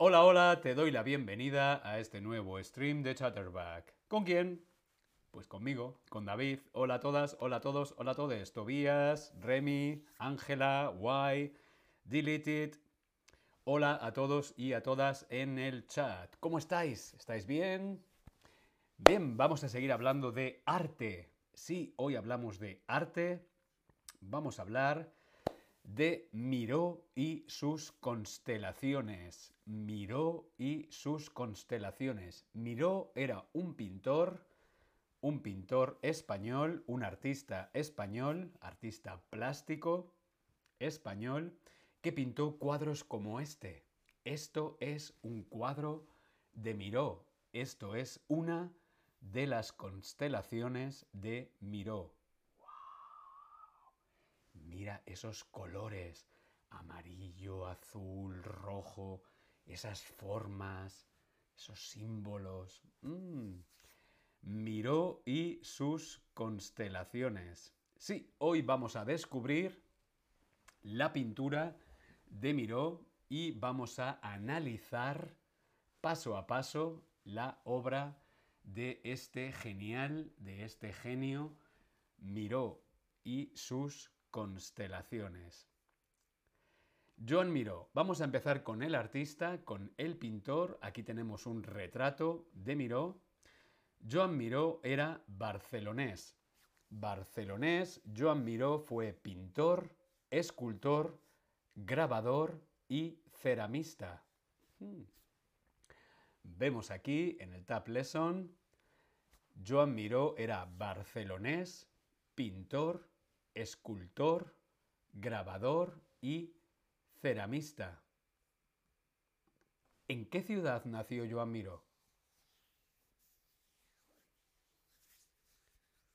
Hola, hola, te doy la bienvenida a este nuevo stream de Chatterback. ¿Con quién? Pues conmigo, con David. Hola a todas, hola a todos, hola a todos. Tobías, Remy, Ángela, Y, Deleted. Hola a todos y a todas en el chat. ¿Cómo estáis? ¿Estáis bien? Bien, vamos a seguir hablando de arte. Sí, hoy hablamos de arte. Vamos a hablar de Miró y sus constelaciones. Miró y sus constelaciones. Miró era un pintor, un pintor español, un artista español, artista plástico español, que pintó cuadros como este. Esto es un cuadro de Miró. Esto es una de las constelaciones de Miró. Mira esos colores, amarillo, azul, rojo, esas formas, esos símbolos. Mm. Miró y sus constelaciones. Sí, hoy vamos a descubrir la pintura de Miró y vamos a analizar paso a paso la obra de este genial, de este genio Miró y sus constelaciones. Joan Miró. Vamos a empezar con el artista, con el pintor. Aquí tenemos un retrato de Miró. Joan Miró era barcelonés. Barcelonés, Joan Miró fue pintor, escultor, grabador y ceramista. Hmm. Vemos aquí en el Tab Lesson, Joan Miró era barcelonés, pintor, escultor, grabador y ceramista. ¿En qué ciudad nació Joan Miró?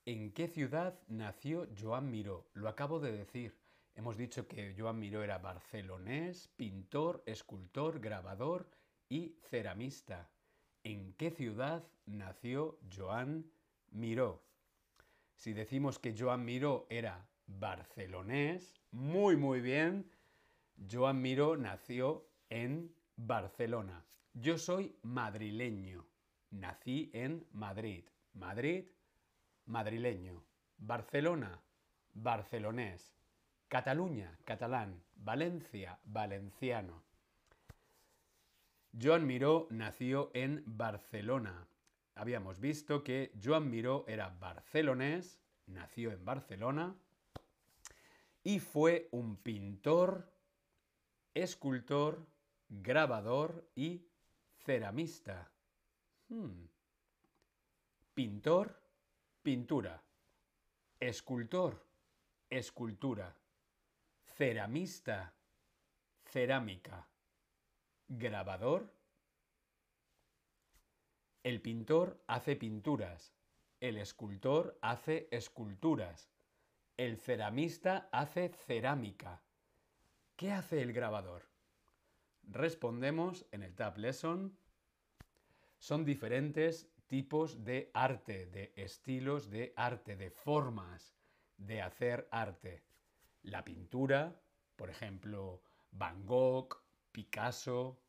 ¿En qué ciudad nació Joan Miró? Lo acabo de decir. Hemos dicho que Joan Miró era barcelonés, pintor, escultor, grabador y ceramista. ¿En qué ciudad nació Joan Miró? Si decimos que Joan Miró era barcelonés, muy muy bien, Joan Miró nació en Barcelona. Yo soy madrileño, nací en Madrid. Madrid, madrileño. Barcelona, barcelonés. Cataluña, catalán. Valencia, valenciano. Joan Miró nació en Barcelona. Habíamos visto que Joan Miró era barcelonés, nació en Barcelona y fue un pintor, escultor, grabador y ceramista. Hmm. Pintor, pintura. Escultor, escultura. Ceramista, cerámica. Grabador. El pintor hace pinturas. El escultor hace esculturas. El ceramista hace cerámica. ¿Qué hace el grabador? Respondemos en el Tab Lesson. Son diferentes tipos de arte, de estilos de arte, de formas de hacer arte. La pintura, por ejemplo, Van Gogh, Picasso.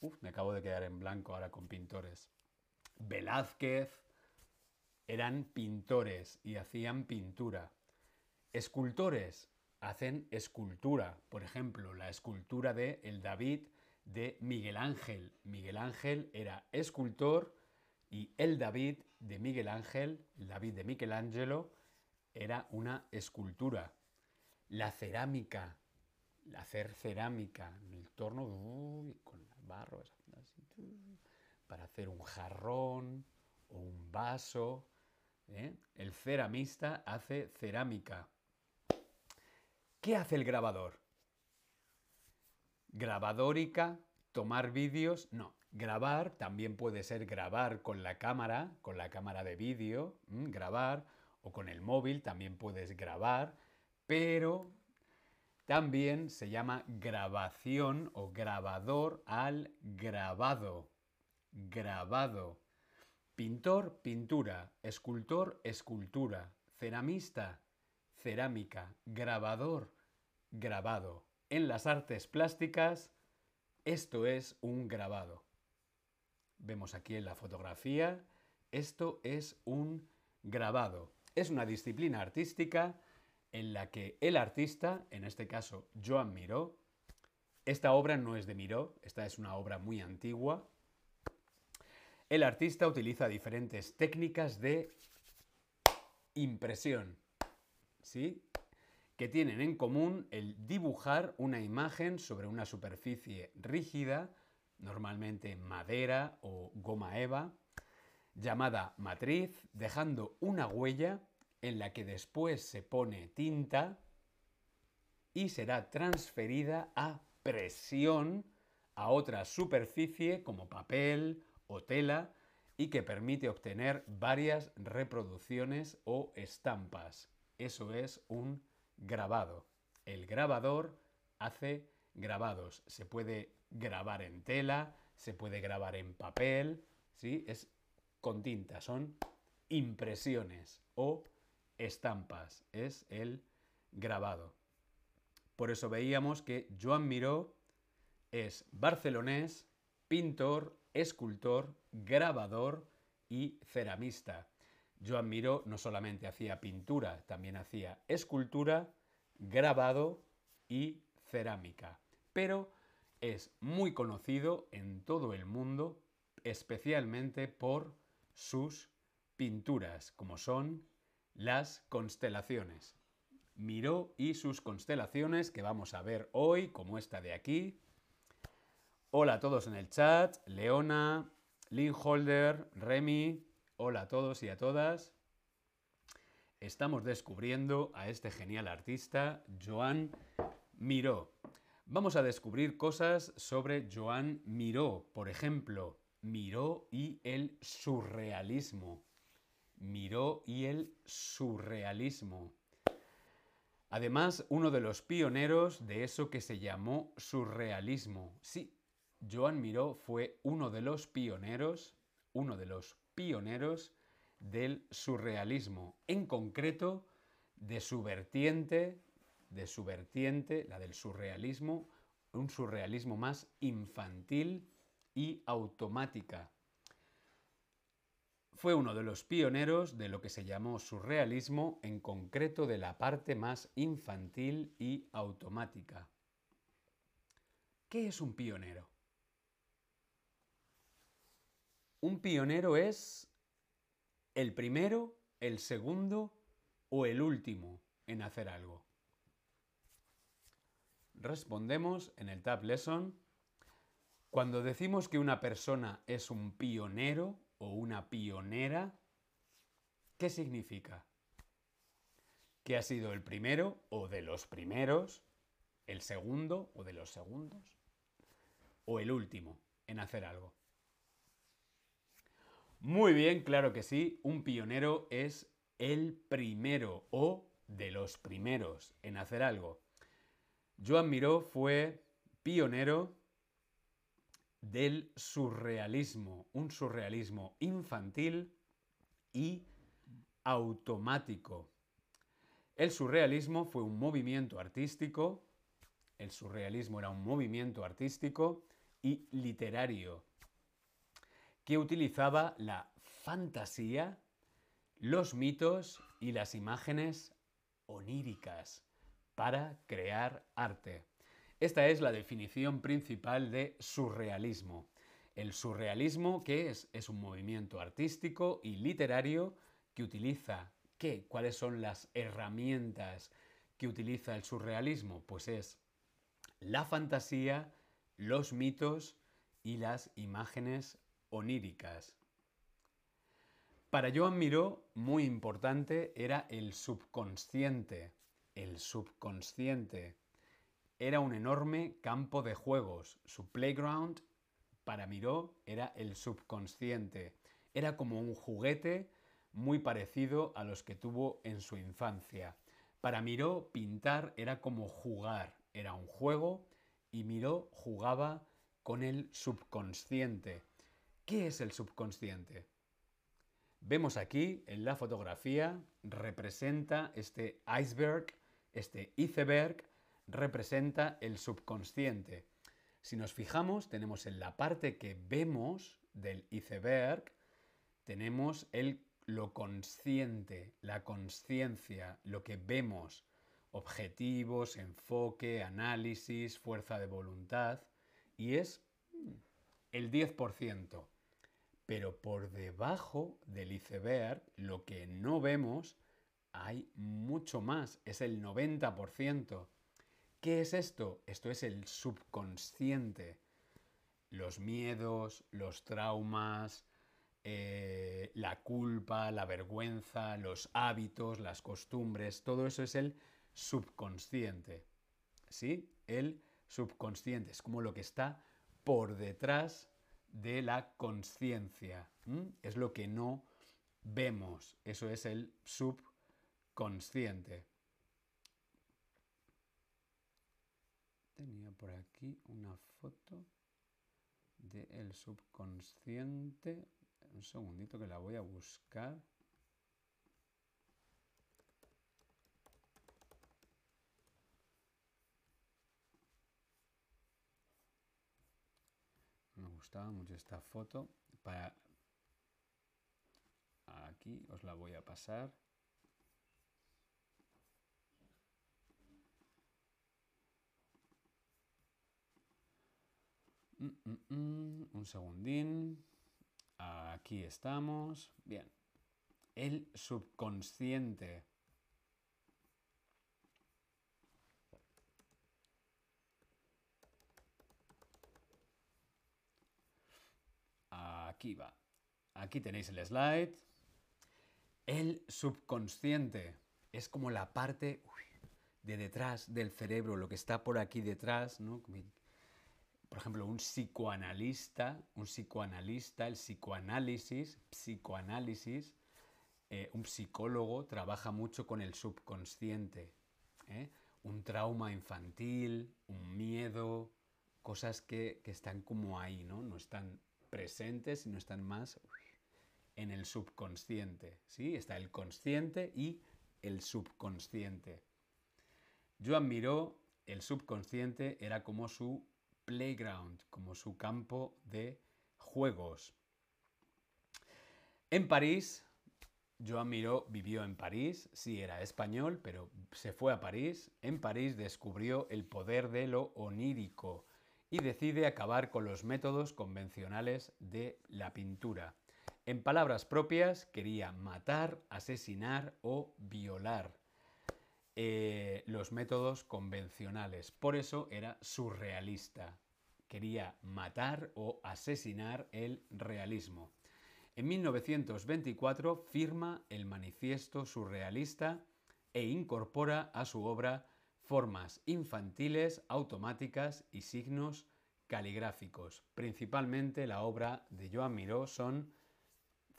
Uf, me acabo de quedar en blanco ahora con pintores. Velázquez, eran pintores y hacían pintura. Escultores hacen escultura. Por ejemplo, la escultura de el David de Miguel Ángel. Miguel Ángel era escultor y el David de Miguel Ángel, el David de Michelangelo, era una escultura. La cerámica, hacer cerámica en el torno con el barro, para hacer un jarrón o un vaso, ¿eh? El ceramista hace cerámica. ¿Qué hace el grabador? Grabadórica, tomar vídeos, no. Grabar también puede ser grabar con la cámara, con la cámara de vídeo, grabar, o con el móvil también puedes grabar, pero también se llama grabación o grabador al grabado. Grabado. Pintor, pintura. Escultor, escultura. Ceramista, cerámica. Grabador, grabado. En las artes plásticas, esto es un grabado. Vemos aquí en la fotografía, esto es un grabado. Es una disciplina artística en la que el artista, en este caso Joan Miró, esta obra no es de Miró, esta es una obra muy antigua, el artista utiliza diferentes técnicas de impresión, ¿sí? que tienen en común el dibujar una imagen sobre una superficie rígida, normalmente madera o goma eva, llamada matriz, dejando una huella en la que después se pone tinta y será transferida a presión a otra superficie como papel o tela y que permite obtener varias reproducciones o estampas. Eso es un grabado. El grabador hace grabados. Se puede grabar en tela, se puede grabar en papel, ¿sí? Es con tinta, son impresiones o estampas, es el grabado. Por eso veíamos que Joan Miró es barcelonés, pintor, escultor, grabador y ceramista. Joan Miró no solamente hacía pintura, también hacía escultura, grabado y cerámica. Pero es muy conocido en todo el mundo, especialmente por sus pinturas, como son las constelaciones. Miró y sus constelaciones que vamos a ver hoy, como esta de aquí. Hola a todos en el chat, Leona, Linholder, Remy, hola a todos y a todas. Estamos descubriendo a este genial artista, Joan Miró. Vamos a descubrir cosas sobre Joan Miró, por ejemplo, Miró y el surrealismo. Miró y el surrealismo. Además, uno de los pioneros de eso que se llamó surrealismo. Sí, Joan Miró fue uno de los pioneros, uno de los pioneros del surrealismo, en concreto de su vertiente, de su vertiente, la del surrealismo, un surrealismo más infantil y automática. Fue uno de los pioneros de lo que se llamó surrealismo, en concreto de la parte más infantil y automática. ¿Qué es un pionero? Un pionero es el primero, el segundo o el último en hacer algo. Respondemos en el Tab Lesson. Cuando decimos que una persona es un pionero o una pionera, ¿qué significa? Que ha sido el primero o de los primeros, el segundo o de los segundos, o el último en hacer algo. Muy bien, claro que sí, un pionero es el primero o de los primeros en hacer algo. Joan Miró fue pionero del surrealismo, un surrealismo infantil y automático. El surrealismo fue un movimiento artístico, el surrealismo era un movimiento artístico y literario que utilizaba la fantasía, los mitos y las imágenes oníricas para crear arte. Esta es la definición principal de surrealismo. El surrealismo, ¿qué es? Es un movimiento artístico y literario que utiliza ¿qué? ¿Cuáles son las herramientas que utiliza el surrealismo? Pues es la fantasía, los mitos y las imágenes oníricas. Para Joan Miró, muy importante era el subconsciente. El subconsciente. era un enorme campo de juegos. Su playground, para Miró, era el subconsciente. Era como un juguete muy parecido a los que tuvo en su infancia. Para Miró, pintar era como jugar, era un juego y Miró jugaba con el subconsciente. ¿Qué es el subconsciente? Vemos aquí en la fotografía, representa este iceberg, este iceberg, representa el subconsciente. Si nos fijamos, tenemos en la parte que vemos del iceberg, tenemos el, lo consciente, la conciencia, lo que vemos, objetivos, enfoque, análisis, fuerza de voluntad, y es el 10%. Pero por debajo del iceberg, lo que no vemos, hay mucho más, es el 90%. ¿Qué es esto? Esto es el subconsciente. Los miedos, los traumas, eh, la culpa, la vergüenza, los hábitos, las costumbres, todo eso es el subconsciente. ¿Sí? El subconsciente es como lo que está por detrás de la conciencia. Es lo que no vemos. Eso es el subconsciente. Tenía por aquí una foto del subconsciente. Un segundito que la voy a buscar. Gustaba mucho esta foto. Para... Aquí os la voy a pasar. Mm, mm, mm, un segundín. Aquí estamos. Bien. El subconsciente. Aquí tenéis el slide. El subconsciente es como la parte de detrás del cerebro, lo que está por aquí detrás, ¿no? Por ejemplo, un psicoanalista, un psicoanalista, el psicoanálisis, psicoanálisis, eh, un psicólogo trabaja mucho con el subconsciente. ¿eh? Un trauma infantil, un miedo, cosas que, que están como ahí, ¿no? No están presentes y no están más en el subconsciente. ¿sí? Está el consciente y el subconsciente. Yo admiro el subconsciente era como su playground, como su campo de juegos. En París, Joan Miró vivió en París, sí era español, pero se fue a París. En París descubrió el poder de lo onírico, y decide acabar con los métodos convencionales de la pintura. En palabras propias, quería matar, asesinar o violar eh, los métodos convencionales. Por eso era surrealista. Quería matar o asesinar el realismo. En 1924 firma el Manifiesto Surrealista e incorpora a su obra formas infantiles, automáticas y signos caligráficos. Principalmente la obra de Joan Miró son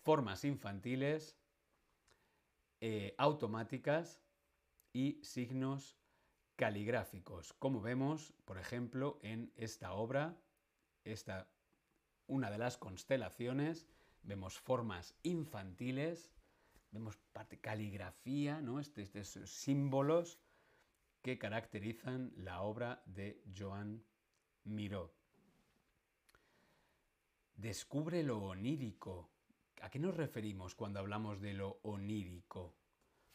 formas infantiles, eh, automáticas y signos caligráficos, como vemos, por ejemplo, en esta obra, esta, una de las constelaciones, vemos formas infantiles, vemos parte caligrafía, ¿no? estos símbolos que caracterizan la obra de Joan Miró. Descubre lo onírico. ¿A qué nos referimos cuando hablamos de lo onírico?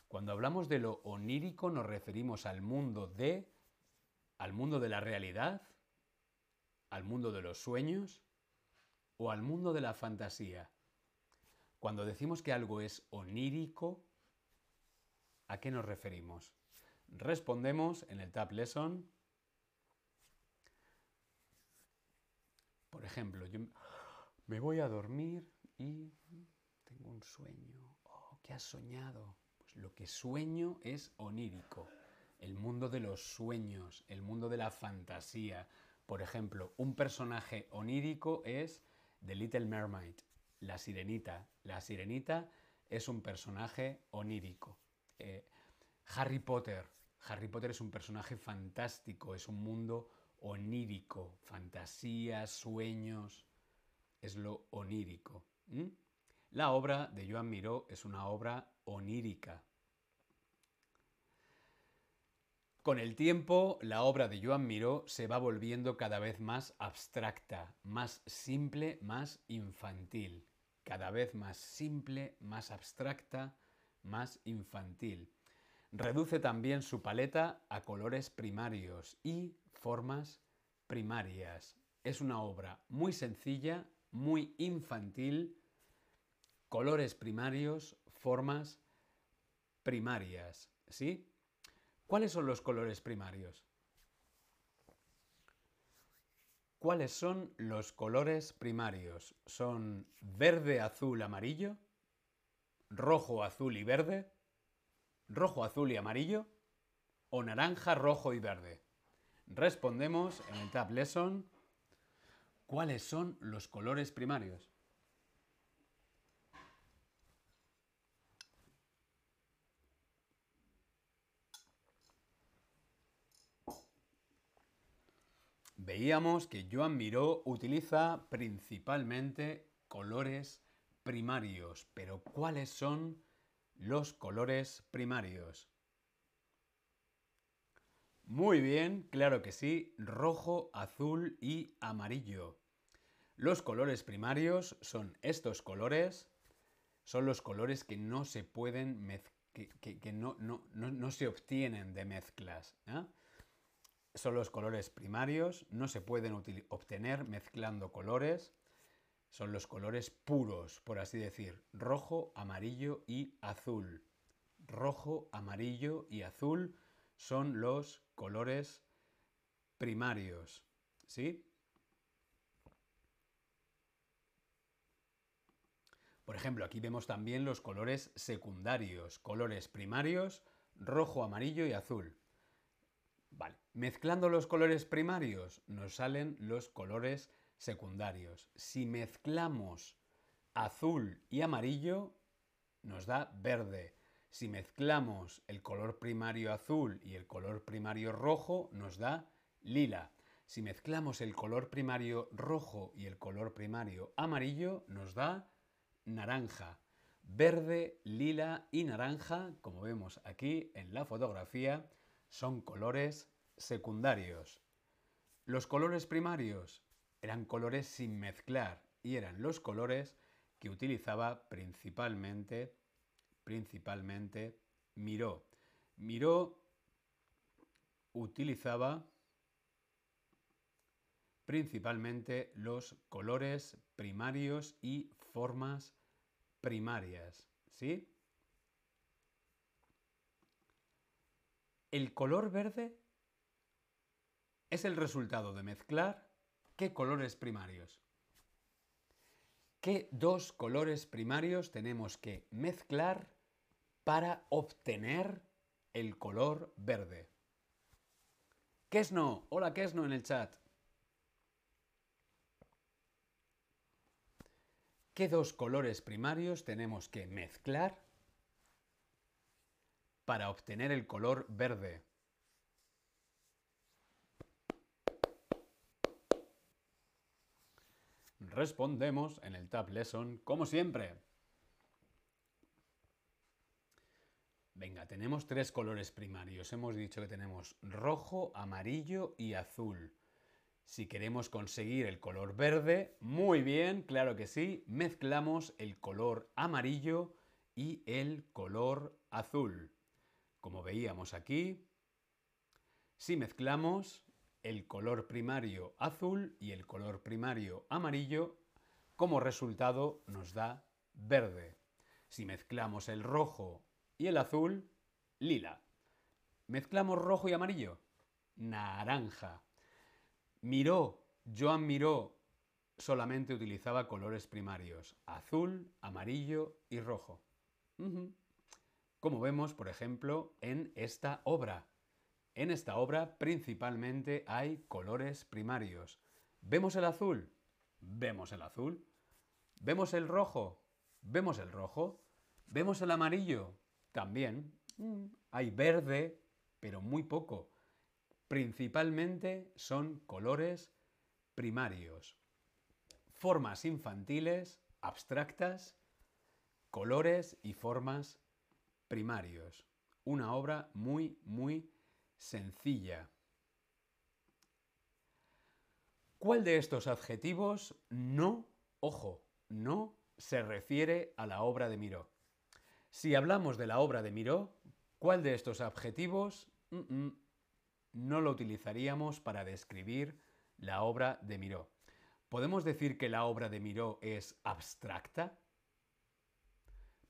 Cuando hablamos de lo onírico nos referimos al mundo de al mundo de la realidad, al mundo de los sueños o al mundo de la fantasía. Cuando decimos que algo es onírico, ¿a qué nos referimos? Respondemos en el Tab Lesson. Por ejemplo, yo me voy a dormir y tengo un sueño. Oh, ¿qué has soñado? Pues lo que sueño es onírico. el mundo de los sueños, el mundo de la fantasía. Por ejemplo, un personaje onírico es The Little Mermaid, la sirenita. La sirenita es un personaje onírico. Eh, Harry Potter. Harry Potter es un personaje fantástico, es un mundo onírico, fantasías, sueños, es lo onírico. La obra de Joan Miró es una obra onírica. Con el tiempo, la obra de Joan Miró se va volviendo cada vez más abstracta, más simple, más infantil. Cada vez más simple, más abstracta, más infantil. Reduce también su paleta a colores primarios y formas primarias. Es una obra muy sencilla, muy infantil, colores primarios, formas primarias. ¿Sí? ¿Cuáles son los colores primarios? ¿Cuáles son los colores primarios? ¿Son verde, azul, amarillo? ¿Rojo, azul y verde? ¿Rojo, azul y amarillo? ¿O naranja, rojo y verde? Respondemos en el Tab Lesson cuáles son los colores primarios. Veíamos que Joan Miró utiliza principalmente colores primarios, pero ¿cuáles son los colores primarios? Muy bien, claro que sí, rojo, azul y amarillo. Los colores primarios son estos colores, son los colores que no se pueden que, no, no, se obtienen de mezclas. ¿eh? Son los colores primarios, no se pueden obtener mezclando colores. Son los colores puros, por así decir, rojo, amarillo y azul. Rojo, amarillo y azul son los colores primarios. ¿Sí? Por ejemplo, aquí vemos también los colores secundarios, colores primarios, rojo, amarillo y azul. Vale, mezclando los colores primarios nos salen los colores secundarios. Si mezclamos azul y amarillo, nos da verde. Si mezclamos el color primario azul y el color primario rojo, nos da lila. Si mezclamos el color primario rojo y el color primario amarillo, nos da naranja. Verde, lila y naranja, como vemos aquí en la fotografía, son colores secundarios. Los colores primarios eran colores sin mezclar y eran los colores que utilizaba principalmente principalmente Miró. Miró utilizaba principalmente los colores primarios y formas primarias, ¿sí? El color verde es el resultado de mezclar qué colores primarios. ¿Qué dos colores primarios tenemos que mezclar para obtener el color verde. no? hola no en el chat. ¿Qué dos colores primarios tenemos que mezclar para obtener el color verde? Respondemos en el Tab Lesson como siempre. Venga, tenemos tres colores primarios. Hemos dicho que tenemos rojo, amarillo y azul. Si queremos conseguir el color verde, muy bien, claro que sí, mezclamos el color amarillo y el color azul. Como veíamos aquí, si mezclamos el color primario azul y el color primario amarillo, como resultado nos da verde. Si mezclamos el rojo y el azul, lila. Mezclamos rojo y amarillo, naranja. Miró, Joan Miró solamente utilizaba colores primarios, azul, amarillo y rojo. Como vemos, por ejemplo, en esta obra, En esta obra principalmente hay colores primarios. ¿Vemos el azul? Vemos el azul. ¿Vemos el rojo? Vemos el rojo. ¿Vemos el amarillo? También. Mm, hay verde, pero muy poco. Principalmente son colores primarios. Formas infantiles, abstractas, colores y formas primarios. Una obra muy, muy sencilla. ¿Cuál de estos adjetivos no, ojo, no se refiere a la obra de Miró? Si hablamos de la obra de Miró, ¿cuál de estos adjetivos no lo utilizaríamos para describir la obra de Miró? ¿Podemos decir que la obra de Miró es abstracta?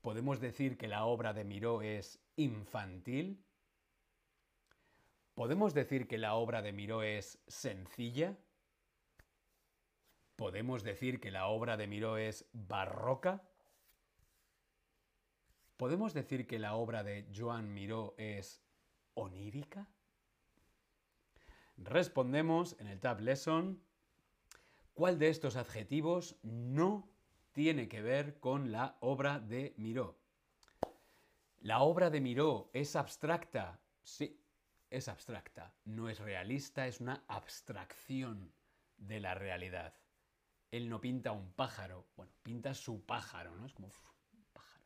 ¿Podemos decir que la obra de Miró es infantil? ¿Podemos decir que la obra de Miró es sencilla? ¿Podemos decir que la obra de Miró es barroca? ¿Podemos decir que la obra de Joan Miró es onírica? Respondemos en el Tab Lesson cuál de estos adjetivos no tiene que ver con la obra de Miró. ¿La obra de Miró es abstracta? Sí, es abstracta, no es realista, es una abstracción de la realidad. Él no pinta un pájaro, bueno, pinta su pájaro, ¿no? Es como un pájaro.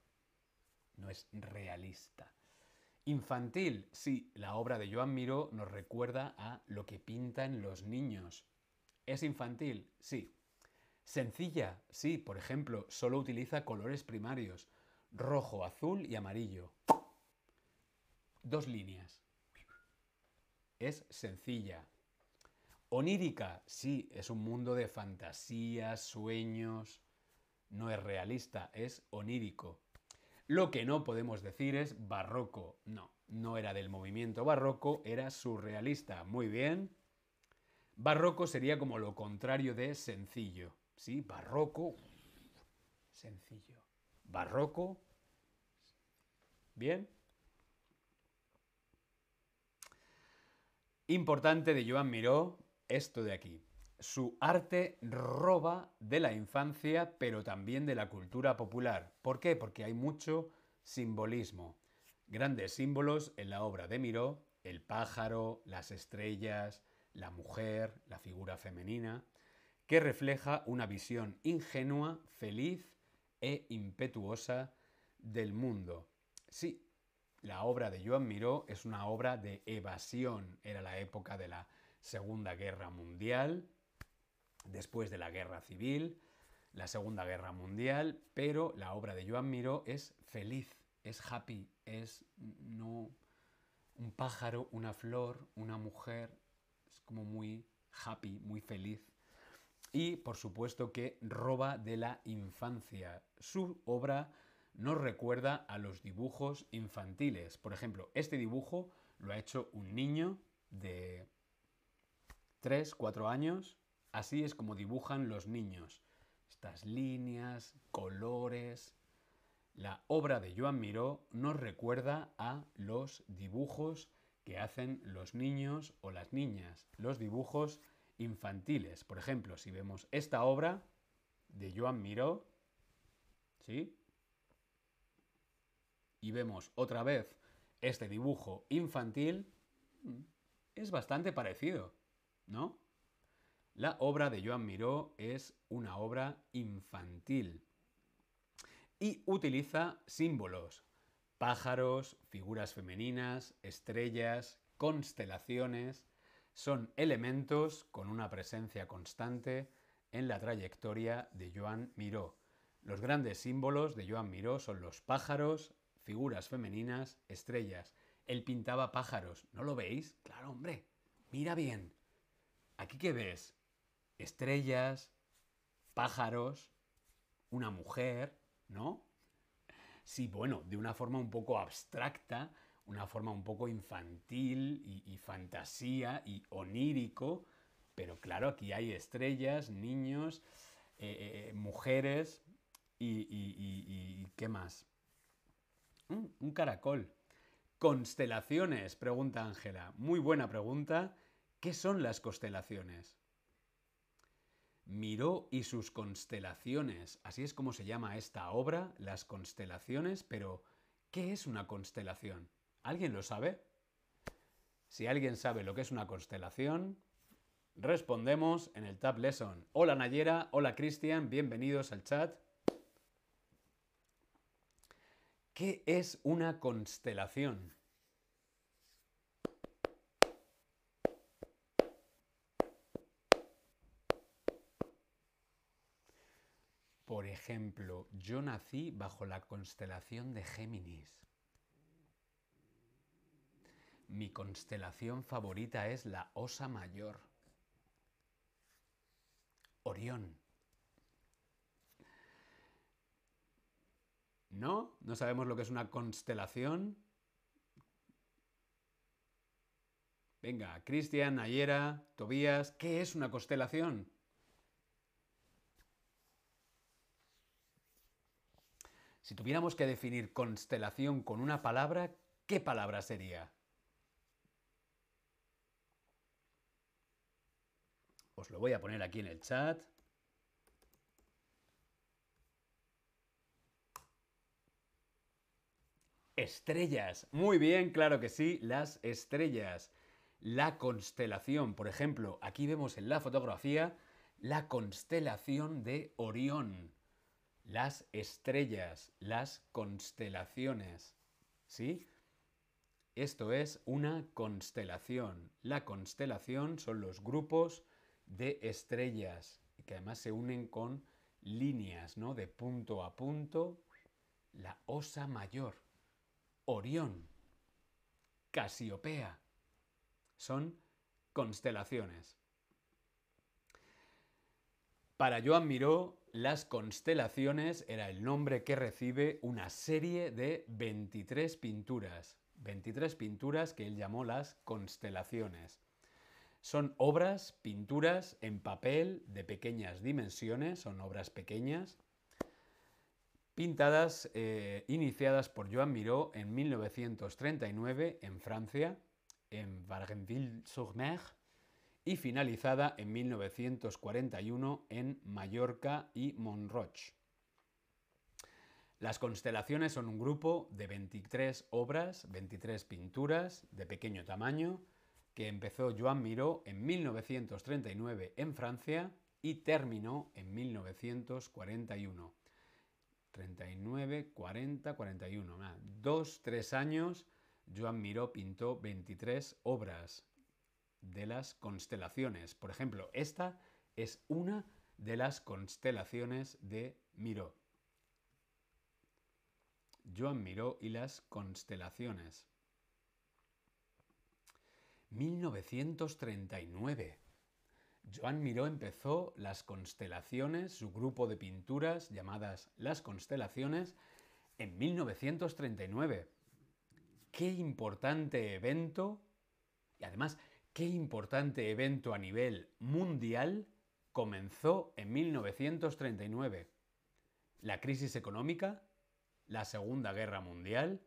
No es realista. Infantil, sí, la obra de Joan Miró nos recuerda a lo que pintan los niños. ¿Es infantil? Sí. Sencilla, sí, por ejemplo, solo utiliza colores primarios, rojo, azul y amarillo. Dos líneas es sencilla. Onírica, sí, es un mundo de fantasías, sueños. No es realista, es onírico. Lo que no podemos decir es barroco. No, no era del movimiento barroco, era surrealista. Muy bien. Barroco sería como lo contrario de sencillo. ¿Sí? Barroco. Sencillo. Barroco. Bien. Importante de Joan Miró, esto de aquí. Su arte roba de la infancia, pero también de la cultura popular. ¿Por qué? Porque hay mucho simbolismo. Grandes símbolos en la obra de Miró, el pájaro, las estrellas, la mujer, la figura femenina, que refleja una visión ingenua, feliz e impetuosa del mundo. Sí, la obra de Joan Miró es una obra de evasión. Era la época de la Segunda Guerra Mundial, después de la Guerra Civil, la Segunda Guerra Mundial, pero la obra de Joan Miró es feliz, es happy, es no un pájaro, una flor, una mujer, es como muy happy, muy feliz. Y por supuesto que roba de la infancia. Su obra nos recuerda a los dibujos infantiles. Por ejemplo, este dibujo lo ha hecho un niño de 3, 4 años. Así es como dibujan los niños. Estas líneas, colores. La obra de Joan Miró nos recuerda a los dibujos que hacen los niños o las niñas, los dibujos infantiles. Por ejemplo, si vemos esta obra de Joan Miró, ¿sí? Y vemos otra vez este dibujo infantil, mm, es bastante parecido, ¿no? La obra de Joan Miró es una obra infantil y utiliza símbolos, pájaros, figuras femeninas, estrellas, constelaciones, son elementos con una presencia constante en la trayectoria de Joan Miró. Los grandes símbolos de Joan Miró son los pájaros, figuras femeninas, estrellas. Él pintaba pájaros. ¿No lo veis? Claro, hombre. Mira bien. ¿Aquí qué ves? Estrellas, pájaros, una mujer, ¿no? Sí, bueno, de una forma un poco abstracta, una forma un poco infantil y, fantasía y onírico, pero claro, aquí hay estrellas, niños, eh, eh, eh, mujeres y, y, ¿qué más? Un caracol. Constelaciones, pregunta Ángela. Muy buena pregunta. ¿Qué son las constelaciones? Miró y sus constelaciones. Así es como se llama esta obra, las constelaciones, pero ¿qué es una constelación? ¿Alguien lo sabe? Si alguien sabe lo que es una constelación, respondemos en el Tab Lesson. Hola Nayera, hola Cristian, bienvenidos al chat. ¿Qué es una constelación? Por ejemplo, yo nací bajo la constelación de Géminis. Mi constelación favorita es la Osa Mayor. Orión. ¿No? ¿No sabemos lo que es una constelación? Venga, Cristian, Ayera, Tobías, ¿qué es una constelación? Si tuviéramos que definir constelación con una palabra, ¿qué palabra sería? Os lo voy a poner aquí en el chat. Estrellas. Muy bien, claro que sí, las estrellas. La constelación, por ejemplo, aquí vemos en la fotografía la constelación de Orión. Las estrellas, las constelaciones. ¿Sí? Esto es una constelación. La constelación son los grupos de estrellas que además se unen con líneas, ¿no? De punto a punto. La Osa Mayor. Orión, Casiopea. Son constelaciones. Para Joan Miró, las constelaciones era el nombre que recibe una serie de 23 pinturas. 23 pinturas que él llamó las constelaciones. Son obras, pinturas en papel de pequeñas dimensiones, son obras pequeñas, pintadas, eh, iniciadas por Joan Miró en 1939 en Francia, en Vargenville-sur-Mer, y finalizada en 1941 en Mallorca y Montroch. Las constelaciones son un grupo de 23 obras, 23 pinturas de pequeño tamaño, que empezó Joan Miró en 1939 en Francia y terminó en 1941. 39, 40, 41. dos, tres años, Joan Miró pintó 23 obras de las constelaciones. Por ejemplo, esta es una de las constelaciones de Miró. Joan Miró y las constelaciones. 1939. Joan Miró empezó las constelaciones, su grupo de pinturas llamadas Las Constelaciones, en 1939. Qué importante evento, y además, qué importante evento a nivel mundial comenzó en 1939. La crisis económica, la Segunda Guerra Mundial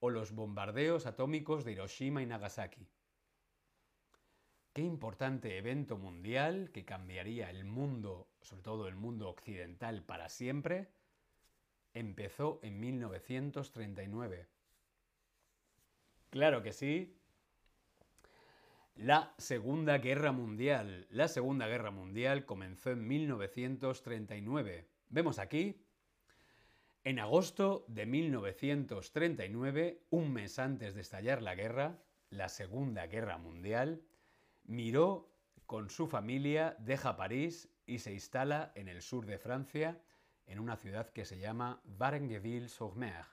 o los bombardeos atómicos de Hiroshima y Nagasaki. Qué importante evento mundial que cambiaría el mundo, sobre todo el mundo occidental, para siempre, empezó en 1939. Claro que sí. La Segunda Guerra Mundial. La Segunda Guerra Mundial comenzó en 1939. Vemos aquí, en agosto de 1939, un mes antes de estallar la guerra, la Segunda Guerra Mundial, Miró con su familia deja París y se instala en el sur de Francia, en una ciudad que se llama Varengeville-sur-Mer,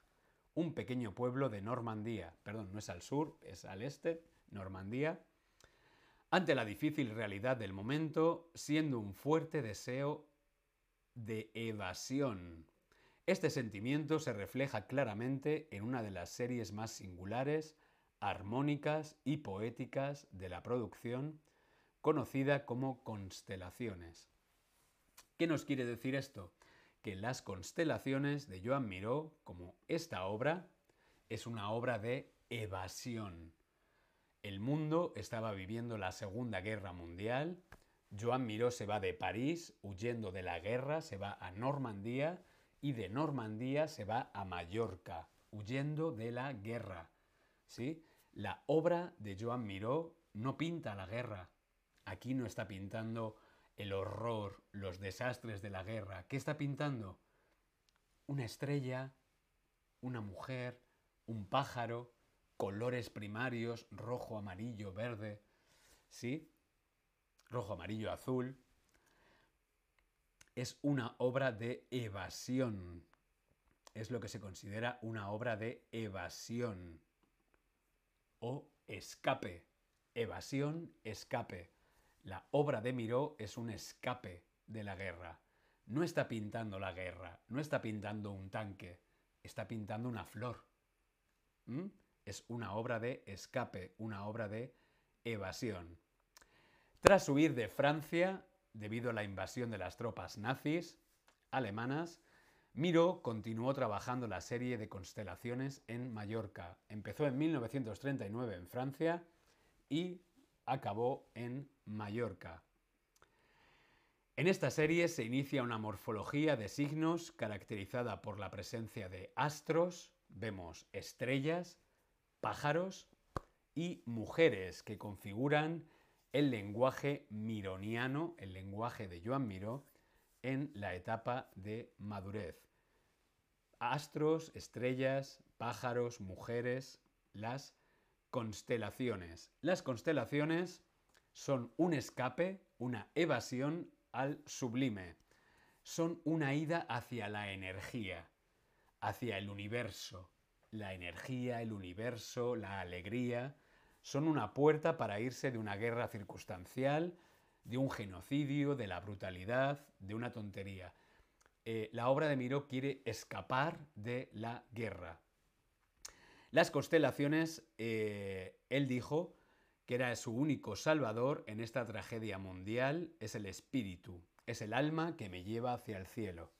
un pequeño pueblo de Normandía. Perdón, no es al sur, es al este, Normandía. Ante la difícil realidad del momento, siendo un fuerte deseo de evasión. Este sentimiento se refleja claramente en una de las series más singulares armónicas y poéticas de la producción, conocida como constelaciones. ¿Qué nos quiere decir esto? Que las constelaciones de Joan Miró, como esta obra, es una obra de evasión. El mundo estaba viviendo la Segunda Guerra Mundial. Joan Miró se va de París huyendo de la guerra, se va a Normandía y de Normandía se va a Mallorca, huyendo de la guerra. ¿Sí? La obra de Joan Miró no pinta la guerra. Aquí no está pintando el horror, los desastres de la guerra. ¿Qué está pintando? Una estrella, una mujer, un pájaro, colores primarios, rojo, amarillo, verde, ¿sí? Rojo, amarillo, azul. Es una obra de evasión. Es lo que se considera una obra de evasión o escape. Evasión, escape. La obra de Miró es un escape de la guerra. No está pintando la guerra, no está pintando un tanque, está pintando una flor. ¿Mm? es una obra de escape, una obra de evasión. Tras huir de Francia, debido a la invasión de las tropas nazis alemanas, Miró continuó trabajando la serie de constelaciones en Mallorca. Empezó en 1939 en Francia y acabó en Mallorca. En esta serie se inicia una morfología de signos caracterizada por la presencia de astros, vemos estrellas, pájaros y mujeres que configuran el lenguaje mironiano, el lenguaje de Joan Miró, en la etapa de madurez. Astros, estrellas, pájaros, mujeres, las constelaciones. Las constelaciones son un escape, una evasión al sublime. Son una ida hacia la energía, hacia el universo, la energía, el universo, la alegría, son una puerta para irse de una guerra circunstancial, de un genocidio, de la brutalidad, de una tontería. Eh, la obra de Miró quiere escapar de la guerra. Las constelaciones, eh, él dijo que era su único salvador en esta tragedia mundial, es el espíritu, es el alma que me lleva hacia el cielo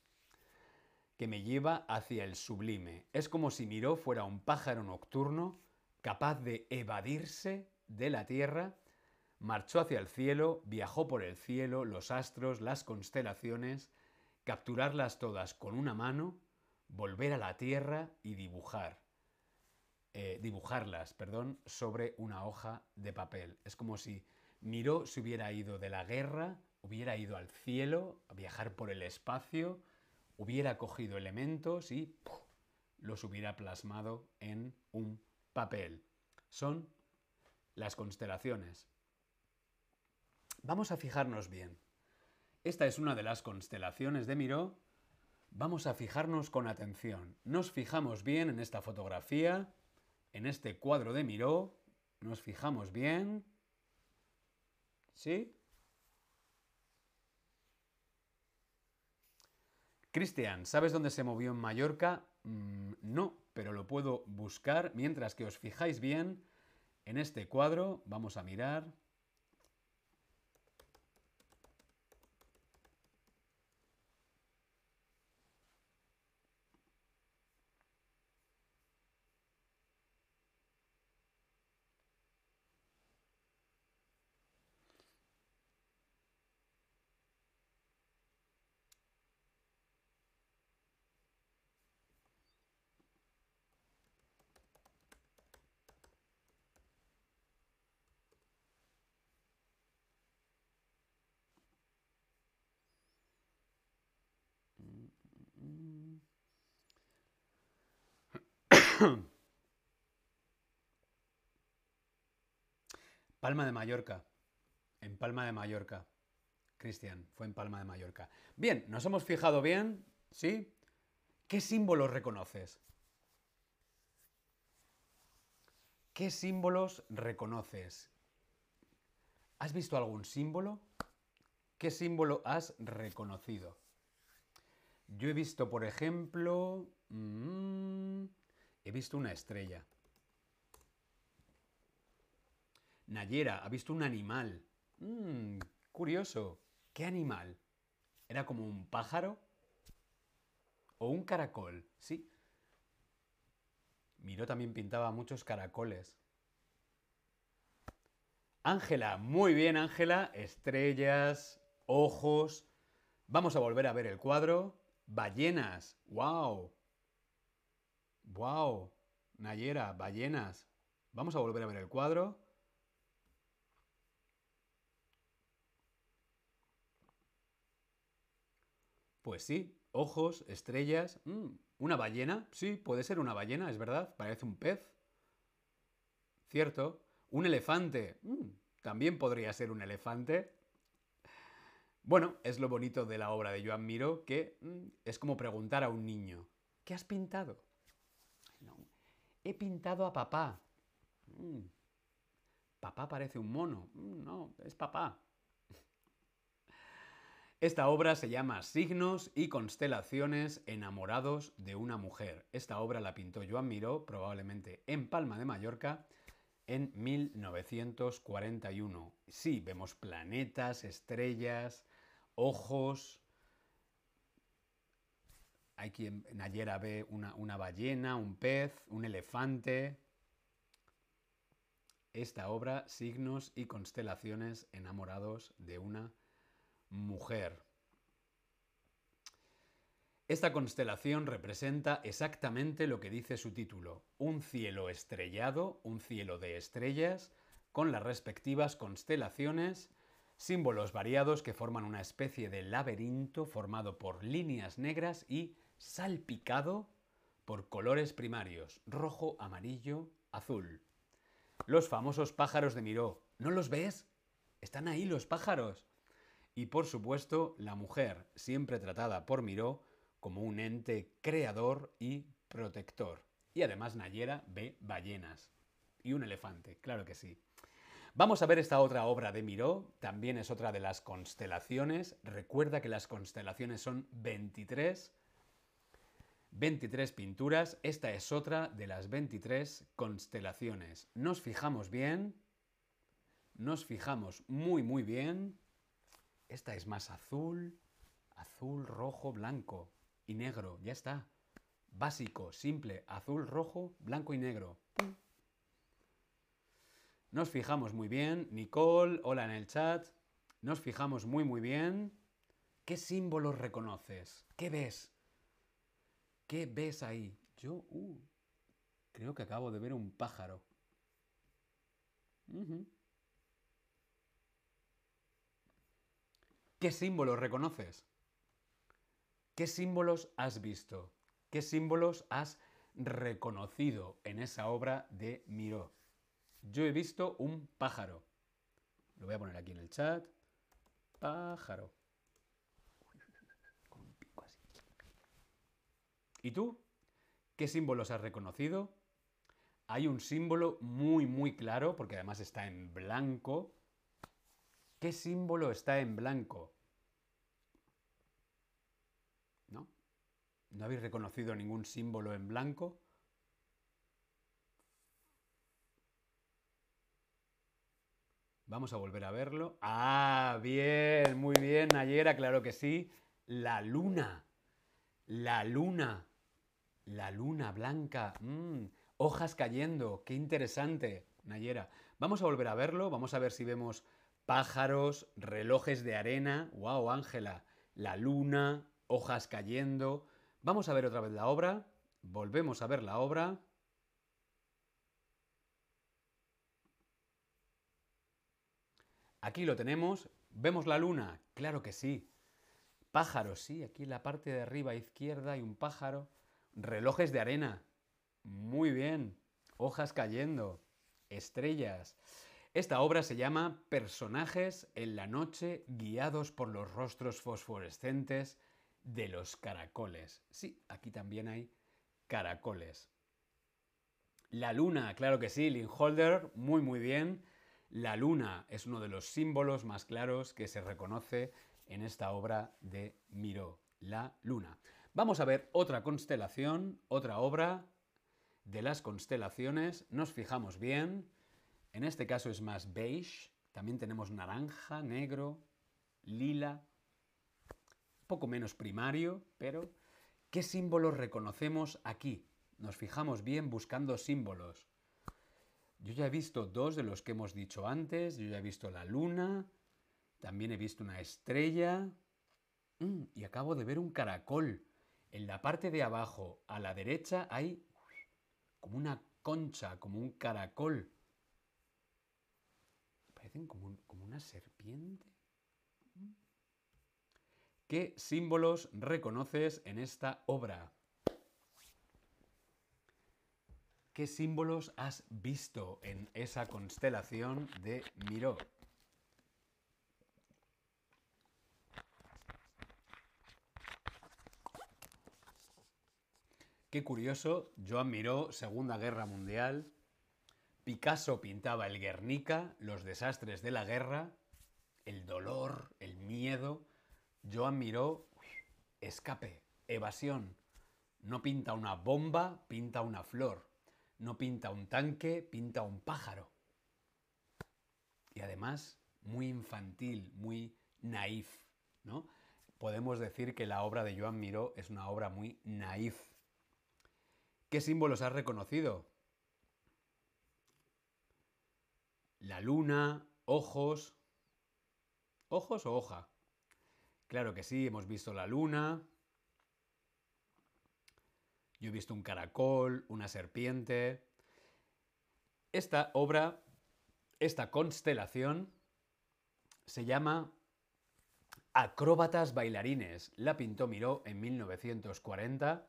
que me lleva hacia el sublime. Es como si Miró fuera un pájaro nocturno capaz de evadirse de la tierra, marchó hacia el cielo, viajó por el cielo, los astros, las constelaciones, capturarlas todas con una mano, volver a la tierra y dibujar. Eh, dibujarlas, perdón, sobre una hoja de papel. Es como si Miró se hubiera ido de la guerra, hubiera ido al cielo, a viajar por el espacio, hubiera cogido elementos y los hubiera plasmado en un papel. Son las constelaciones. Vamos a fijarnos bien. Esta es una de las constelaciones de Miró. Vamos a fijarnos con atención. Nos fijamos bien en esta fotografía, en este cuadro de Miró. Nos fijamos bien. ¿Sí? Cristian, ¿sabes dónde se movió en Mallorca? Mm, no, pero lo puedo buscar mientras que os fijáis bien en este cuadro. Vamos a mirar. Palma de Mallorca. En Palma de Mallorca. Cristian, fue en Palma de Mallorca. Bien, nos hemos fijado bien, ¿sí? ¿Qué símbolos reconoces? ¿Qué símbolos reconoces? ¿Has visto algún símbolo? ¿Qué símbolo has reconocido? Yo he visto, por ejemplo, mm, he visto una estrella. Nayera ha visto un animal. Mm, curioso. ¿Qué animal? ¿Era como un pájaro? ¿O un caracol? Sí. Miró también pintaba muchos caracoles. Ángela, muy bien Ángela, estrellas, ojos. Vamos a volver a ver el cuadro. Ballenas, wow. Wow. Nayera, ballenas. Vamos a volver a ver el cuadro. Pues sí, ojos, estrellas. Mm, ¿Una ballena? Sí, puede ser una ballena, es verdad. Parece un pez. Cierto. Un elefante. Mm, también podría ser un elefante. Bueno, es lo bonito de la obra de Joan Miró, que mm, es como preguntar a un niño, ¿qué has pintado? He pintado a papá. papá parece un mono. no, es papá. Esta obra se llama Signos y constelaciones enamorados de una mujer. Esta obra la pintó Joan Miró, probablemente en Palma de Mallorca, en 1941. Sí, vemos planetas, estrellas, ojos. Hay quien Nayera ve una, una ballena, un pez, un elefante. Esta obra, Signos y constelaciones enamorados de una mujer. Esta constelación representa exactamente lo que dice su título, un cielo estrellado, un cielo de estrellas, con las respectivas constelaciones, símbolos variados que forman una especie de laberinto formado por líneas negras y salpicado por colores primarios, rojo, amarillo, azul. Los famosos pájaros de Miró. ¿No los ves? Están ahí los pájaros. Y por supuesto, la mujer, siempre tratada por Miró como un ente creador y protector. Y además Nayera ve ballenas. Y un elefante, claro que sí. Vamos a ver esta otra obra de Miró, también es otra de las constelaciones. Recuerda que las constelaciones son 23. 23 pinturas, esta es otra de las 23 constelaciones. Nos fijamos bien, nos fijamos muy muy bien esta es más azul, azul, rojo, blanco y negro. Ya está. Básico, simple, azul, rojo, blanco y negro. Nos fijamos muy bien. Nicole, hola en el chat. Nos fijamos muy muy bien. ¿Qué símbolos reconoces? ¿Qué ves? ¿Qué ves ahí? Yo, uh, creo que acabo de ver un pájaro. ¿Qué símbolos reconoces? ¿Qué símbolos has visto? ¿Qué símbolos has reconocido en esa obra de Miró? Yo he visto un pájaro. Lo voy a poner aquí en el chat. Pájaro. Con un pico así. ¿Y tú? ¿Qué símbolos has reconocido? Hay un símbolo muy, muy claro, porque además está en blanco, ¿Qué símbolo está en blanco? ¿No? ¿No habéis reconocido ningún símbolo en blanco? Vamos a volver a verlo. Ah, bien, muy bien, Nayera, claro que sí. La luna. La luna. La luna blanca. Mm, hojas cayendo. Qué interesante, Nayera. Vamos a volver a verlo. Vamos a ver si vemos pájaros, relojes de arena, wow, Ángela, la luna, hojas cayendo. Vamos a ver otra vez la obra, volvemos a ver la obra. Aquí lo tenemos, vemos la luna, claro que sí. Pájaros, sí, aquí en la parte de arriba izquierda hay un pájaro. Relojes de arena, muy bien. Hojas cayendo, estrellas. Esta obra se llama Personajes en la noche guiados por los rostros fosforescentes de los caracoles. Sí, aquí también hay caracoles. La luna, claro que sí, Linholder, muy muy bien. La luna es uno de los símbolos más claros que se reconoce en esta obra de Miró, la luna. Vamos a ver otra constelación, otra obra de las constelaciones. Nos fijamos bien. En este caso es más beige. También tenemos naranja, negro, lila. poco menos primario, pero ¿qué símbolos reconocemos aquí? nos fijamos bien buscando símbolos. Yo ya he visto dos de los que hemos dicho antes, yo ya he visto la luna, también he visto una estrella mm, y acabo de ver un caracol. En la parte de abajo, a la derecha, hay como una concha, como un caracol. Parecen como, una serpiente. ¿Qué símbolos reconoces en esta obra? ¿Qué símbolos has visto en esa constelación de Miró? Qué curioso, Joan Miró, Segunda Guerra Mundial. Picasso pintaba el Guernica, los desastres de la guerra, el dolor, el miedo. Joan Miró, escape, evasión. No pinta una bomba, pinta una flor. No pinta un tanque, pinta un pájaro. Y además, muy infantil, muy naif, ¿no? Podemos decir que la obra de Joan Miró es una obra muy naif. ¿Qué símbolos has reconocido? La luna, ojos. ¿Ojos o hoja? Claro que sí, hemos visto la luna. Yo he visto un caracol, una serpiente. Esta obra, esta constelación, se llama Acróbatas bailarines. La pintó Miró en 1940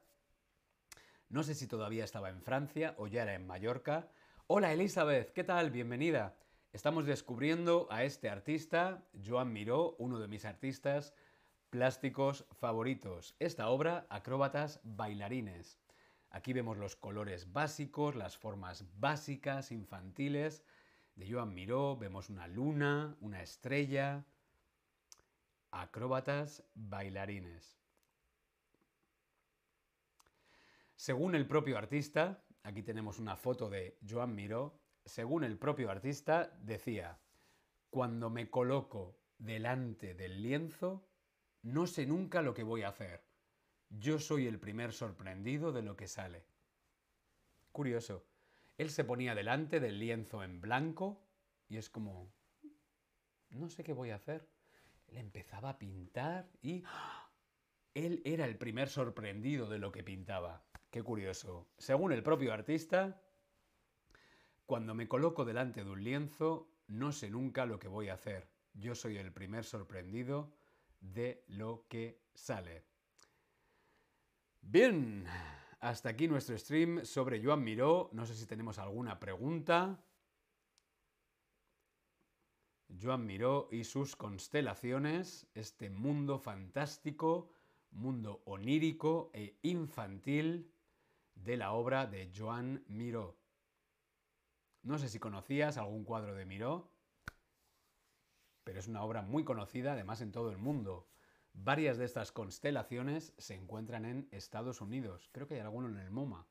no sé si todavía estaba en Francia o ya era en Mallorca. Hola Elizabeth, ¿qué tal? Bienvenida. Estamos descubriendo a este artista, Joan Miró, uno de mis artistas plásticos favoritos. Esta obra, Acróbatas Bailarines. Aquí vemos los colores básicos, las formas básicas, infantiles de Joan Miró. Vemos una luna, una estrella. Acróbatas Bailarines. Según el propio artista, aquí tenemos una foto de Joan Miró, según el propio artista decía, cuando me coloco delante del lienzo, no sé nunca lo que voy a hacer. Yo soy el primer sorprendido de lo que sale. Curioso. Él se ponía delante del lienzo en blanco y es como, no sé qué voy a hacer. Él empezaba a pintar y ¡ah! él era el primer sorprendido de lo que pintaba. Qué curioso. Según el propio artista, cuando me coloco delante de un lienzo, no sé nunca lo que voy a hacer. Yo soy el primer sorprendido de lo que sale. Bien, hasta aquí nuestro stream sobre Joan Miró. No sé si tenemos alguna pregunta. Joan Miró y sus constelaciones, este mundo fantástico, mundo onírico e infantil de la obra de Joan Miró. No sé si conocías algún cuadro de Miró, pero es una obra muy conocida además en todo el mundo. Varias de estas constelaciones se encuentran en Estados Unidos. Creo que hay alguno en el MoMA.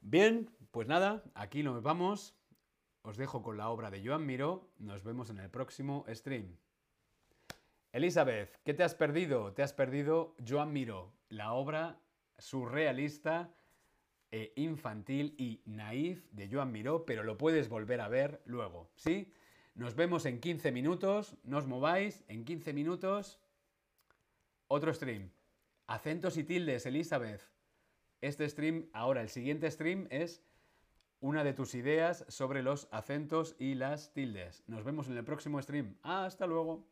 Bien, pues nada, aquí nos vamos. Os dejo con la obra de Joan Miró. Nos vemos en el próximo stream. Elizabeth, ¿qué te has perdido? Te has perdido Joan Miró, la obra surrealista, e infantil y naif de Joan Miró, pero lo puedes volver a ver luego, ¿sí? Nos vemos en 15 minutos, no os mováis, en 15 minutos, otro stream. Acentos y tildes, Elizabeth. Este stream, ahora el siguiente stream es una de tus ideas sobre los acentos y las tildes. Nos vemos en el próximo stream. Hasta luego.